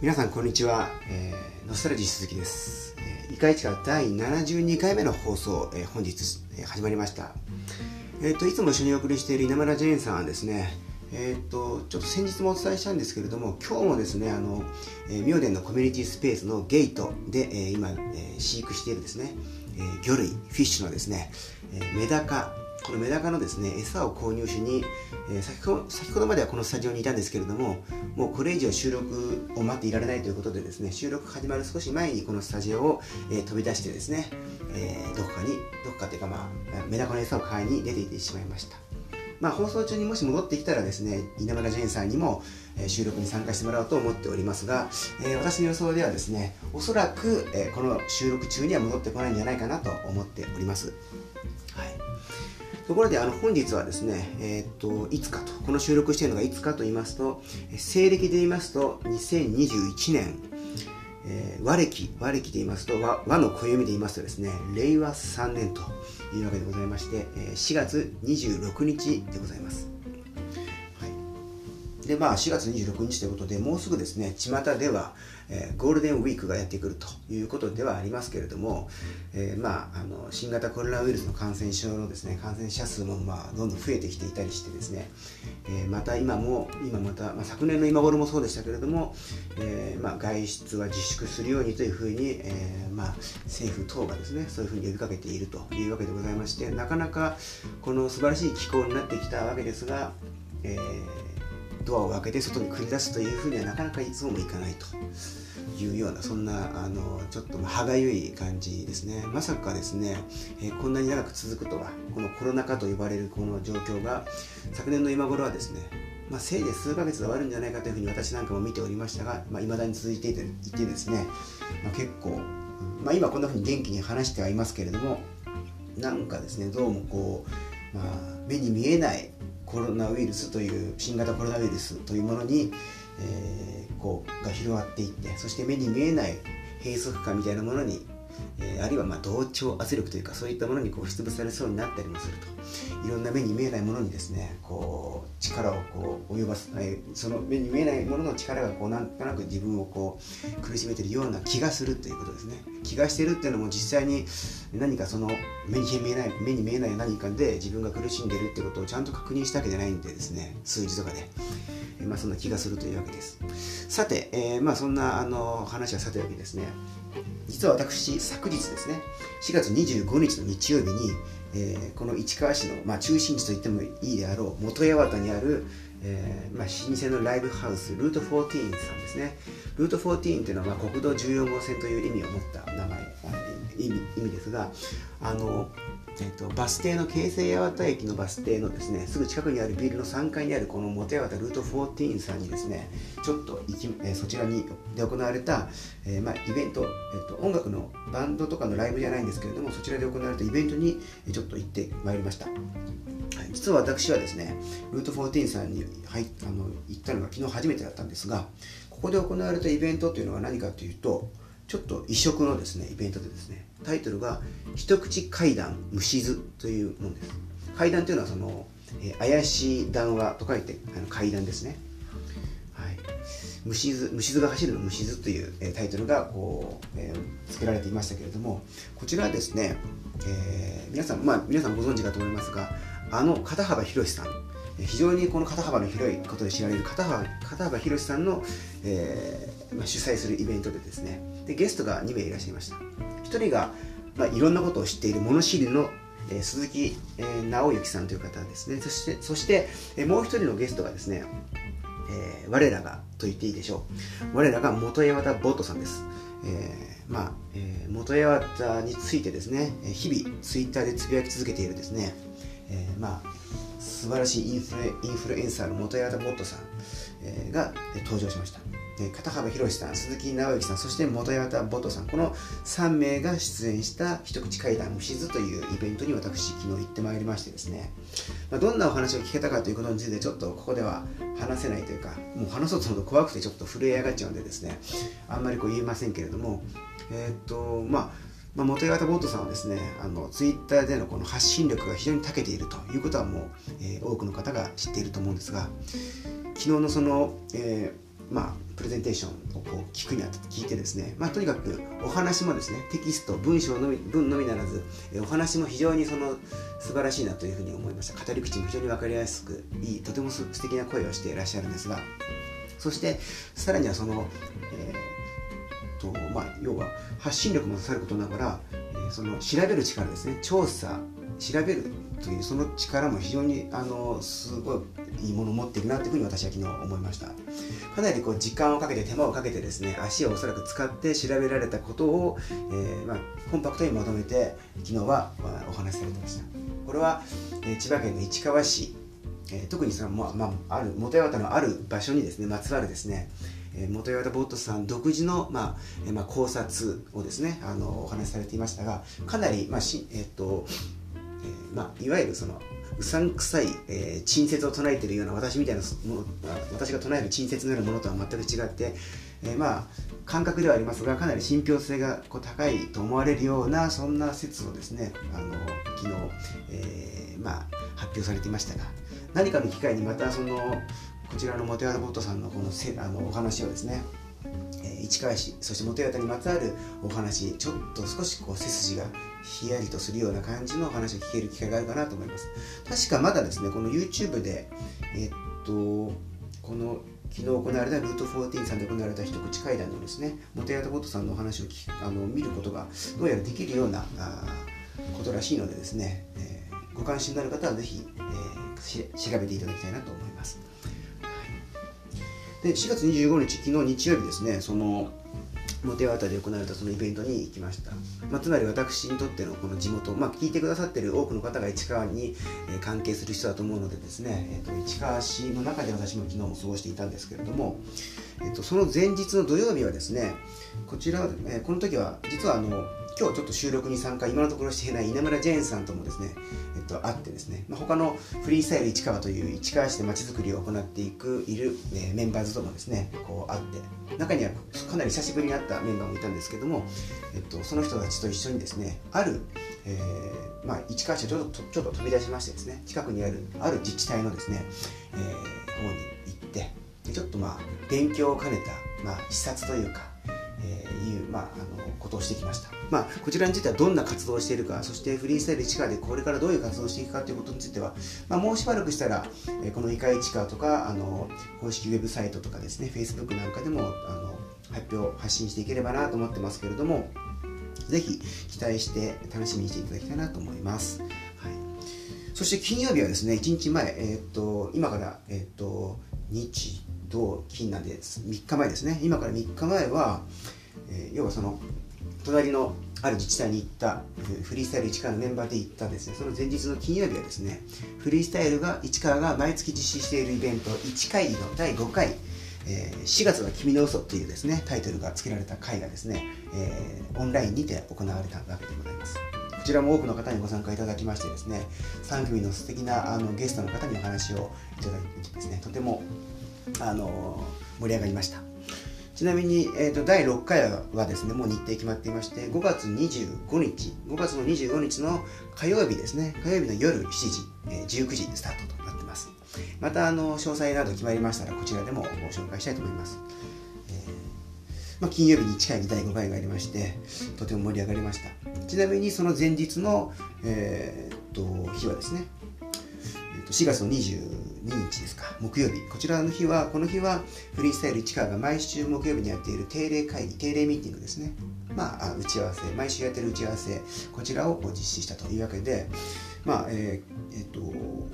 皆さんこんにちは、えー、ノスタルジー鈴木です、えー、イカイチカ第72回目の放送、えー、本日、えー、始まりました。えっ、といつも一緒にお送りしている稲村ジェーンさんはですねえっ、とちょっと先日もお伝えしたんですけれども今日もですねあの、えー、妙殿のコミュニティスペースのゲートで、えー、今、えー、飼育しているですね、えー、魚類フィッシュのですね、えー、メダカこのメダカのですね餌を購入しに、えー、先ほ先ほどまではこのスタジオにいたんですけれどももうこれ以上収録を待っていられないということでですね収録始まる少し前にこのスタジオを、えー、飛び出してですね、えー、どこかにどこかというかまあメダカの餌を買いに出ていってしまいました。まあ、放送中にもし戻ってきたらですね稲村ジェーンさんにも、えー、収録に参加してもらおうと思っておりますが、えー、私の予想ではですねおそらく、えー、この収録中には戻ってこないんじゃないかなと思っております。ところであの本日はですね、えー、っといつかとこの収録しているのがいつかと言いますと西暦で言いますと2021年、えー、和暦和暦で言いますと和和の暦で言いますとですね令和3年というわけでございまして、えー、4月26日でございます。はい、でまあ4月26日ということでもうすぐですね巷では、えー、ゴールデンウィークがやってくるということではありますけれども、えー、まあ、あの新型コロナウイルスの感染症のですね感染者数も、まあ、どんどん増えてきていたりしてですね、えまた今も今また、まあ、昨年の今頃もそうでしたけれども、えまあ、外出は自粛するようにというふうに、えまあ、政府等がですねそういうふうに呼びかけているというわけでございましてなかなかこの素晴らしい気候になってきたわけですが、えドアを開けて外に繰り出すというふうにはなかなかいつもいかないというようなそんなあのちょっと歯がゆい感じですね。まさかですね、えー、こんなに長く続くとはこのコロナ禍と呼ばれるこの状況が昨年の今頃はですねまあ、せいで数ヶ月で終わるんじゃないかというふうに私なんかも見ておりましたが、まあ、未だに続いていていてですね、まあ、結構、まあ、今こんなふうに元気に話してはいますけれどもなんかですねどうもこう、まあ、目に見えないコロナウイルスという新型コロナウイルスというものに、えー、こうが広がっていってそして目に見えない閉塞感みたいなものに、え、あるいはま同調圧力というかそういったものにこう押しつぶされそうになったりもするといろんな目に見えないものにですねこう力をこう及ばす、えー、その目に見えないものの力がこうなんとなく自分をこう苦しめてるような気がするということですね気がしてるっていうのも実際に何かその目に見えない目に見えない何かで自分が苦しんでるってことをちゃんと確認したわけじゃないんでですね数字とかで。まあ、そんな気がするというわけです。さて、えー、まあ、そんなあの話はさておきですね、実は私、昨日ですね、4月25日の日曜日に、えー、この市川市の、まあ、中心地と言ってもいいであろう、元八幡にある、えーまあ、老舗のライブハウス、ルート14さんですね。ルート14というのは、まあ、国道14号線という意味を持った名前、なんで意味ですが、あの、えーと、バス停の京成八幡駅のバス停のですねすぐ近くにあるビルの3階にあるこの元八幡ルート14さんにですねちょっと行き、えー、そちらにで行われた、えーまあ、イベント、えーと、音楽のバンドとかのライブじゃないんですけれどもそちらで行われたイベントにちょっと行ってまいりました。実は私はですねルート14さんに入あの行ったのが昨日初めてだったんですがここで行われたイベントというのは何かというとちょっと異色のですねイベントでですねタイトルが「一口怪談虫図」というものです。怪談というのはその、えー、怪しい談話と書いてあの怪談ですね。はい。虫図虫図が走るの虫図という、えー、タイトルがこう、えー、付けられていましたけれどもこちらはですね、えー、皆さんまあ皆さんご存知かと思いますがあの片幅博さん非常にこの肩幅の広いことで知られる片幅片幅博さんの、えーまあ、主催するイベントでですねでゲストが2名いらっしゃいました。1人が、まあ、いろんなことを知っている物知りの、えー、鈴木、えー、直之さんという方ですね。そしてそして、えー、もう1人のゲストがですね、えー、我らがと言っていいでしょう。我らが元八幡ボットさんです。えー、まあ、えー、元八幡についてですね日々ツイッターでつぶやき続けているですね、えー、まあ素晴らしいインフルインフルエンサーの元八幡ボットさん、えー、が登場しました。片幅博さん、鈴木直之さん、そして元八幡ボトさん、この3名が出演した一口会談虫図というイベントに私、昨日行ってまいりましてですね、まあ、どんなお話を聞けたかということについてちょっとここでは話せないというか、もう話そうとすると怖くてちょっと震え上がっちゃうんでですね、あんまりこう言えませんけれども、えー、っと、まあ、まあ、元八幡ボートさんはですねあのツイッターでのこの発信力が非常に長けているということはもう、えー、多くの方が知っていると思うんですが昨日のその、えーまあ、プレゼンテーションをこう聞くにあたって聞いてですね、まあ、とにかくお話もですねテキスト文章のみ文のみならずお話も非常にその素晴らしいなというふうに思いました。語り口も非常に分かりやすくいいとても素敵な声をしていらっしゃるんですがそしてさらにはその、えーとまあ、要は発信力もさることながら、え、その調べる力ですね調査調べるというその力も非常にあのすごいいいものを持っているなというふうに私は昨日思いました。かなりこう時間をかけて手間をかけてですね足をおそらく使って調べられたことを、えー、まあ、コンパクトにまとめて昨日は、まあ、お話しされてました。これは、えー、千葉県の市川市、えー、特にその、まあまあ、ある元八幡のある場所にですねまつわるですねえ元八幡ボットさん独自の、まあまあ、考察をですねあのお話しされていましたがかなり、まあしえっとえー、まあ、いわゆるそのうさんくさい、えー、陳説を唱えているような私みたいなもの私が唱える陳説のようなものとは全く違って、えー、まあ感覚ではありますがかなり信憑性がこう高いと思われるようなそんな説をですねあの昨日、えー、まあ、発表されていましたが何かの機会にまたそのこちらのモテアドボットさんのこのせあのお話をですね市川市そして元八幡にまつわるお話ちょっと少しこう背筋がひやりとするような感じのお話を聞ける機会があるかなと思います。確かまだですねこの YouTube でえっとこの昨日行われたルート14さんで行われた一口会談のですね元八幡ボットさんのお話をあの見ることがどうやらできるようなあことらしいのでですね、えー、ご関心のある方はぜひ、えー、調べていただきたいなと思います。で4月25日昨日日曜日ですねそのモテワタで行われたそのイベントに行きました、まあ、つまり私にとってのこの地元、まあ、聞いてくださってる多くの方が市川に、えー、関係する人だと思うのでですね、えーと、市川市の中で私も昨日も過ごしていたんですけれども、えーと、その前日の土曜日はですねこちら、えー、この時は実はあの今日ちょっと収録に参加今のところしていない稲村ジェーンさんともですねと会ってですね、まあ、他のフリースタイル市川という市川市でまちづくりを行っていくいる、えー、メンバーズともですねこう会って中にはかなり久しぶりに会ったメンバーもいたんですけども、えっと、その人たちと一緒にですねある、えーまあ、市川市をちょっとちょっと飛び出しましてですね近くにあるある自治体のですね、えー、方に行ってちょっとまあ勉強を兼ねた、まあ、視察というかえー、いう、まあ、あのことをしてきました、まあ、こちらについてはどんな活動をしているかそしてフリースタイル市川でこれからどういう活動をしていくかということについては、まあ、もうしばらくしたら、えー、このイカ市川とかあの公式ウェブサイトとかですね Facebook なんかでもあの発表発信していければなと思ってますけれどもぜひ期待して楽しみにしていただきたいなと思います、はい、そして金曜日はですね1日前、えー、っと今から、えー、っと日土金なんで3日前ですね。今から3日前は、えー、要はその隣のある自治体に行ったえフリースタイル市川のメンバーで行ったですね。その前日の金曜日はですねフリースタイルが市川が毎月実施しているイベント1回の第5回えー、4月は君の嘘っていうですねタイトルが付けられた回がですね、えー、オンラインにて行われたわけでございます。ちらも多くの方にご参加いただきましてですね3組の素敵なあのゲストの方にお話をいただいてですねとてもあの盛り上がりました。ちなみに、えーと、第6回はですねもう日程決まっていまして5月25日5月の25日の火曜日ですね火曜日の夜7時、えー、19時スタートとなってます。またあの詳細など決まりましたらこちらでもご紹介したいと思います、まあ、金曜日に近い第5回がありましてとても盛り上がりましたちなみにその前日の、えー、っと日はですね4月の22日ですか、木曜日。こちらの日は、この日はフリースタイル市川が毎週木曜日にやっている定例会議、定例ミーティングですね。まあ、打ち合わせ、毎週やってる打ち合わせ、こちらを実施したというわけで、まあ、えー、えー、と、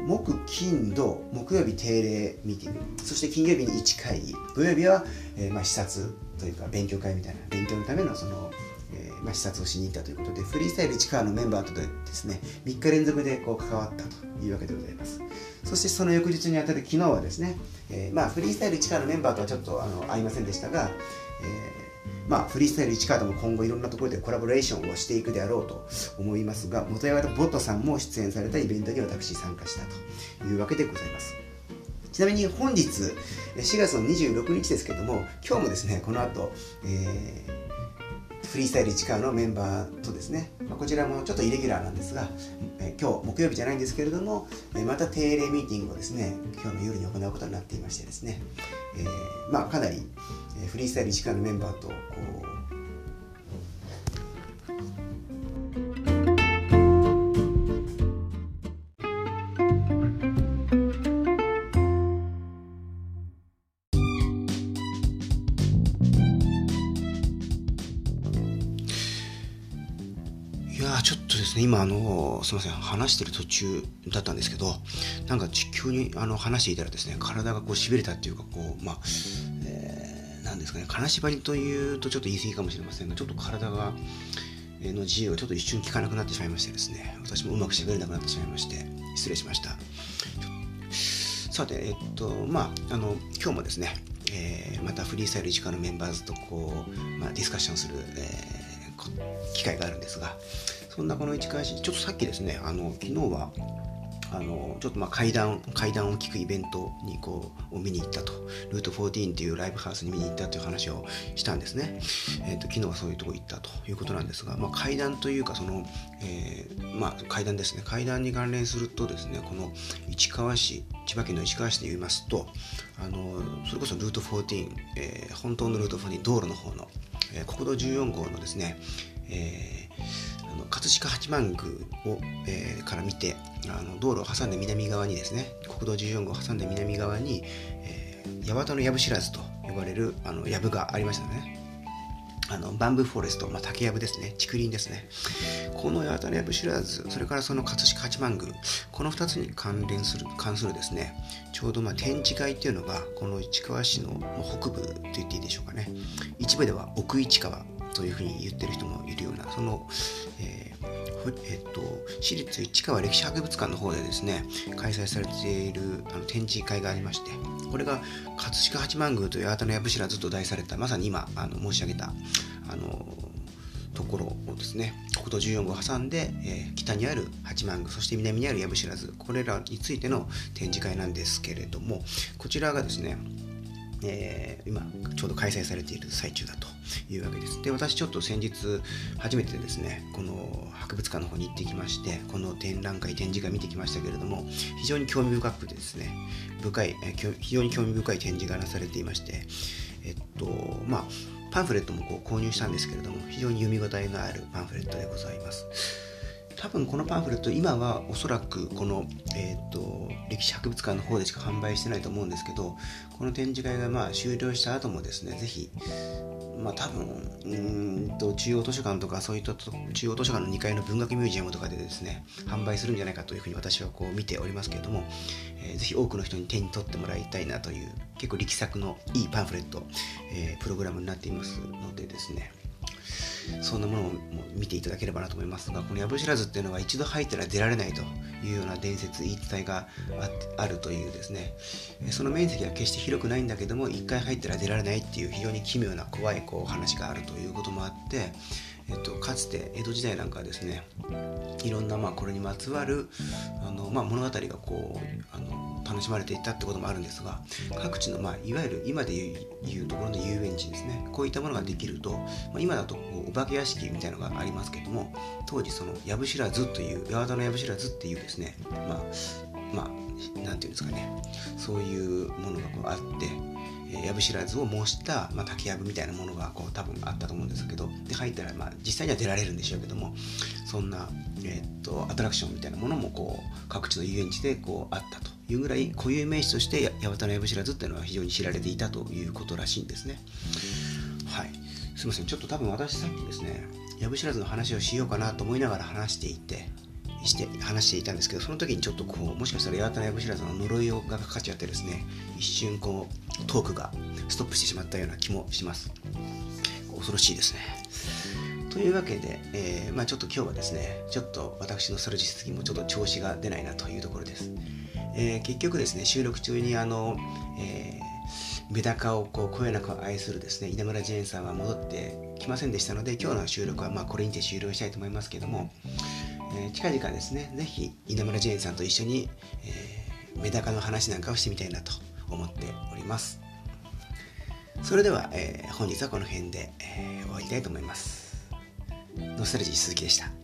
木、金、土、木曜日定例ミーティング、そして金曜日に1会議、土曜日は、えー、まあ、視察というか勉強会みたいな、勉強のためのその、えーまあ、視察をしに行ったということでフリースタイル市川のメンバーとですね3日連続でこう関わったというわけでございます。そしてその翌日にあたる昨日はですね、えー、まあ、フリースタイル市川のメンバーとはちょっとあの合いませんでしたが、えー、まあ、フリースタイル市川とも今後いろんなところでコラボレーションをしていくであろうと思いますが元山ボットさんも出演されたイベントに私参加したというわけでございます。ちなみに本日4月の26日ですけども今日もですねこの後、えーフリースタイル市川のメンバーとですね、まあ、こちらもちょっとイレギュラーなんですが、えー、今日木曜日じゃないんですけれども、え、また定例ミーティングをですね今日の夜に行うことになっていましてですね、えー、まあ、かなりえフリースタイル1からのメンバーとこうちょっとですね、今、あの、すみません、話してる途中だったんですけど、なんか急にあの話していたらですね、体がこう痺れたっていうか、こう、まあ、えー、なんですかね、金縛りというとちょっと言い過ぎかもしれませんが、ちょっと体が、の自由がちょっと一瞬効かなくなってしまいましてですね、私もうまく喋れなくなってしまいまして、失礼しました。さて、えっと、まあ、あの、今日もですね、えー、またフリースタイル1課のメンバーズとこう、まあ、ディスカッションする、えー、機会があるんですが、そんなこの市川市、ちょっとさっきですね、あの昨日はあのちょっとまあ階段階段を聞くイベントにこうを見に行ったと。ルート14っていうライブハウスに見に行ったという話をしたんですね、えーと、昨日はそういうとこ行ったと。いうことなんですが、まあ、階段というかその、えー、まあ、階段ですね。階段に関連するとですねこの市川市千葉県の市川市で言いますとあのそれこそルート14、えー、本当のルート14道路の方の、えー、国道14号のですね、えー葛飾八幡宮を、えー、から見てあの道路を挟んで南側にですね国道14号を挟んで南側に、えー、八幡の藪知らずと呼ばれるあの藪がありましたね。あのバンブーフォレスト、まあ、竹やぶですね。竹林ですね。この八幡の藪知らずそれからその葛飾八幡宮この2つに関連する関するですねちょうどまあ展示会っていうのがこの市川市の北部と言っていいでしょうかね。一部では奥市川というふうに言ってる人もいるようなその、えーえっと、私立市川歴史博物館の方でですね開催されているあの展示会がありましてこれが葛飾八幡宮という八幡の藪知らずと題されたまさに今あの申し上げたあのところをですね国道14号を挟んで、えー、北にある八幡宮そして南にある藪知らずこれらについての展示会なんですけれどもこちらがですねえー、今ちょうど開催されている最中だというわけです。で私ちょっと先日初めてですねこの博物館の方に行ってきましてこの展覧会展示会見てきましたけれども非常に興味深くてですね深い非常に興味深い展示がなされていましてえっとまあパンフレットもこう購入したんですけれども非常に読み応えのあるパンフレットでございます。多分このパンフレット今はおそらくこの、えーと、歴史博物館の方でしか販売してないと思うんですけどこの展示会がまあ終了した後もですねぜひまあ多分うんと中央図書館とかそういった中央図書館の2階の文学ミュージアムとかでですね販売するんじゃないかというふうに私はこう見ておりますけれども、えー、ぜひ多くの人に手に取ってもらいたいなという結構力作のいいパンフレット、えー、プログラムになっていますのでですねそんなものを見ていただければなと思います。がこの藪知らずっていうのは一度入ったら出られないというような伝説言い伝えがあるというですね。その面積は決して広くないんだけども一回入ったら出られないっていう非常に奇妙な怖いこう話があるということもあってえっと、かつて江戸時代なんかはですねいろんなまあこれにまつわるあの、まあ、物語がこうあの楽しまれていったってこともあるんですが各地の、まあ、いわゆる今でいうところの遊園地ですね。こういったものができると、まあ、今だとお化け屋敷みたいのがありますけども当時その藪知らずという八幡の藪知らずっていうですねまあまあなんていうんですかねそういうものがこうあって藪知らずを模した、まあ、竹やぶみたいなものがこう多分あったと思うんですけどで入ったら、まあ、実際には出られるんでしょうけどもそんな、えー、っとアトラクションみたいなものもこう各地の遊園地でこうあったというぐらい固有名詞として八幡の藪知らずっていうのは非常に知られていたということらしいんですね。すいません。ちょっと多分私さっきですね藪知らずの話をしようかなと思いながら話していてして話していたんですけどその時にちょっとこうもしかしたら八幡藪知らずの呪いがかかっちゃってですね一瞬こうトークがストップしてしまったような気もします。恐ろしいですね。というわけで、えー、まあ、ちょっと今日はですねちょっと私のソルジスキもちょっと調子が出ないなというところです、えー、結局ですね収録中にあの、えーメダカをこうこよなく愛するですね稲村ジェーンさんは戻ってきませんでしたので今日の収録はまこれにて終了したいと思いますけども、えー、近々ですね、ぜひ稲村ジェーンさんと一緒に、えー、メダカの話なんかをしてみたいなと思っております。それでは、えー、本日はこの辺で、え、終わりたいと思います。ノスタルジー鈴木でした。